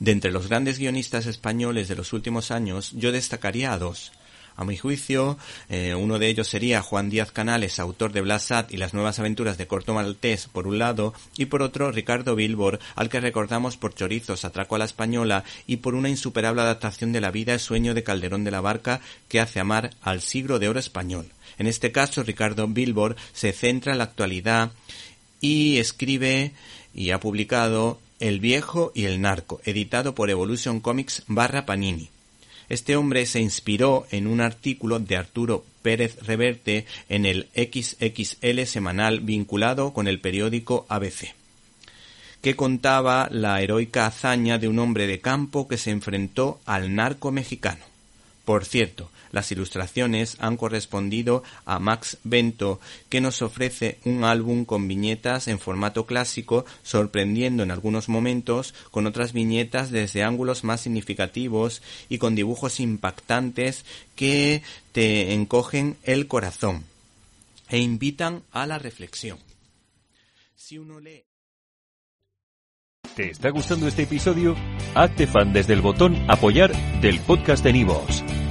De entre los grandes guionistas españoles de los últimos años, yo destacaría a dos. A mi juicio, eh, uno de ellos sería Juan Díaz Canales, autor de Blasat y las nuevas aventuras de Corto Maltés, por un lado, y por otro Ricardo Bilbor, al que recordamos por Chorizos, Atraco a la Española y por una insuperable adaptación de la vida y sueño de Calderón de la Barca que hace amar al siglo de oro español. En este caso, Ricardo Bilbor se centra en la actualidad y escribe y ha publicado El viejo y el narco, editado por Evolution Comics barra Panini. Este hombre se inspiró en un artículo de Arturo Pérez Reverte en el XXL semanal vinculado con el periódico ABC, que contaba la heroica hazaña de un hombre de campo que se enfrentó al narco mexicano. Por cierto, las ilustraciones han correspondido a Max Bento, que nos ofrece un álbum con viñetas en formato clásico, sorprendiendo en algunos momentos con otras viñetas desde ángulos más significativos y con dibujos impactantes que te encogen el corazón e invitan a la reflexión. Si uno lee ¿Te está gustando este episodio? Hazte fan desde el botón Apoyar del podcast de Nivos.